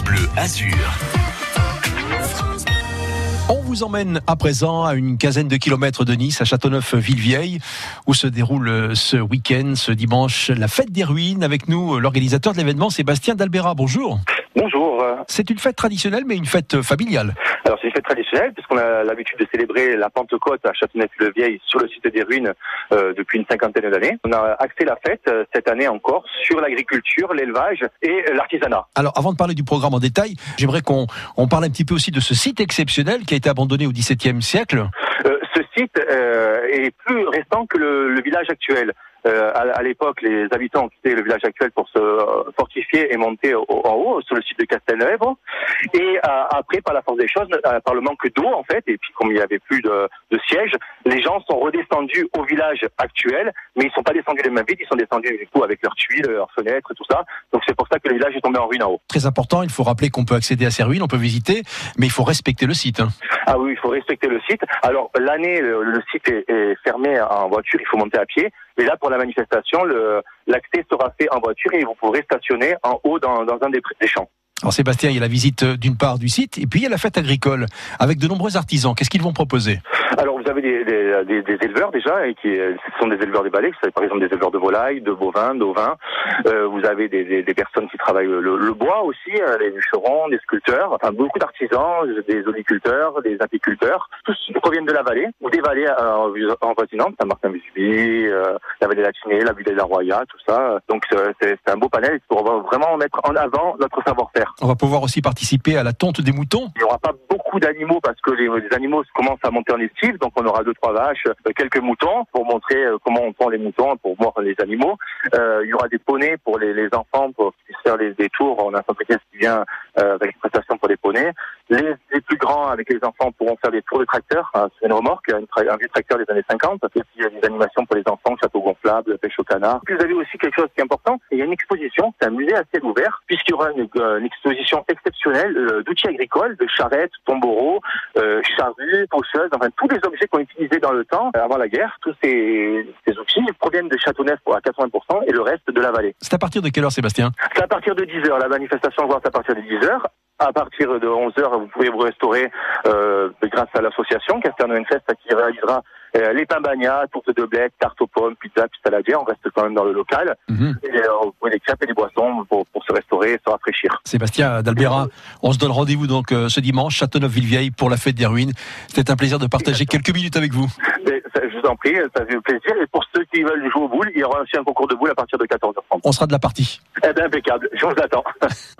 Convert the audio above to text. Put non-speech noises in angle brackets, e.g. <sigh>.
Bleu Azur. On vous emmène à présent à une quinzaine de kilomètres de Nice, à Châteauneuf-Villevieille, où se déroule euh, ce week-end, ce dimanche, la fête des ruines. Avec nous, euh, l'organisateur de l'événement, Sébastien Dalbera. Bonjour. Bonjour. C'est une fête traditionnelle, mais une fête familiale. Alors c'est une fête traditionnelle puisqu'on a l'habitude de célébrer la Pentecôte à Châteauneuf-le-Vieil sur le site des ruines euh, depuis une cinquantaine d'années. On a axé la fête euh, cette année encore sur l'agriculture, l'élevage et euh, l'artisanat. Alors, avant de parler du programme en détail, j'aimerais qu'on on parle un petit peu aussi de ce site exceptionnel qui a été abandonné au XVIIe siècle. Euh, ce site euh, est plus récent que le, le village actuel. Euh, à, à l'époque, les habitants ont quitté le village actuel pour se euh, fortifier et monter au- en haut sur le site de Castelnuovo. Et euh, après, par la force des choses, euh, par le manque d'eau en fait, et puis comme il n'y avait plus de, de sièges, les gens sont redescendus au village actuel, mais ils sont pas descendus les mêmes vides, ils sont descendus du coup avec leurs tuiles, leurs fenêtres, tout ça. Donc c'est pour ça que le village est tombé en ruine en haut. Très important, il faut rappeler qu'on peut accéder à ces ruines, on peut visiter, mais il faut respecter le site. hein. Ah oui, il faut respecter le site. Alors l'année, le, le site est, est fermé en voiture, il faut monter à pied. Et là, pour la manifestation, l'accès sera fait en voiture et vous pourrez stationner en haut dans, dans un des, des champs. Alors Sébastien, il y a la visite euh, d'une part du site, et puis il y a la fête agricole, avec de nombreux artisans. Qu'est-ce qu'ils vont proposer? Alors vous avez des, des, des- des éleveurs déjà, et qui euh, ce sont des éleveurs des balais, c'est par exemple des éleveurs de volailles, de bovins, d'ovins. Euh, vous avez des, personnes qui travaillent le, le bois aussi, euh, les bûcherons, des sculpteurs, enfin beaucoup d'artisans, des oliculteurs, des apiculteurs. Tous proviennent de la vallée ou des vallées euh, en voisinante, Saint-Martin-Vésubie, euh, la vallée latinée, la vallée de la Roya, tout ça. Donc c'est c'est un beau panel pour vraiment mettre en avant notre savoir-faire. On va pouvoir aussi participer à la tonte des moutons. Il n'y aura pas d'animaux parce que les, les animaux commencent à monter en estime, donc on aura deux trois vaches, euh, quelques moutons pour montrer euh, comment on prend les moutons pour voir les animaux. Euh, il y aura des poneys pour les, les enfants pour qu'ils puissent faire les, des tours. On a équestre qui vient euh, avec une prestation pour les poneys. Les, les plus grands avec les enfants pourront faire des tours de tracteur hein, une remorque, un vieux tracteur des années 50. Et puis il y a des animations pour les enfants, gonflable, pêche au canard. Puis vous avez aussi quelque chose qui est important, il y a une exposition, c'est un musée à ciel ouvert, puisqu'il y aura une, euh, une exposition exceptionnelle euh, d'outils agricoles, de charrettes, tombereaux, euh, charrues, pocheuses, enfin tous les objets qu'on utilisait dans le temps, euh, avant la guerre. Tous ces, ces outils proviennent de Châteauneuf à 80% et le reste de la vallée. C'est à partir de quelle heure Sébastien? C'est à partir de 10h. La manifestation commence à partir de 10h. À partir de 11h, vous pouvez vous restaurer euh, grâce à l'association Casterno Fest qui réalisera euh, les pains bagnats, tourtes de bled, tarte aux pommes, pizza, puis saladier. On reste quand même dans le local. Mhm. Et, euh, vous pouvez des crêpes et des boissons pour, pour se restaurer et se rafraîchir. Sébastien Dalbera, on se donne rendez-vous donc euh, ce dimanche, Châteauneuf-Villevieille, pour la fête des ruines. C'était un plaisir de partager quelques minutes avec vous. Mais, ça, je vous en prie, ça fait plaisir. Et pour ceux qui veulent jouer au boule, il y aura aussi un concours de boules à partir de 14h30. On sera de la partie. Eh bien, impeccable. Je vous attends. <laughs>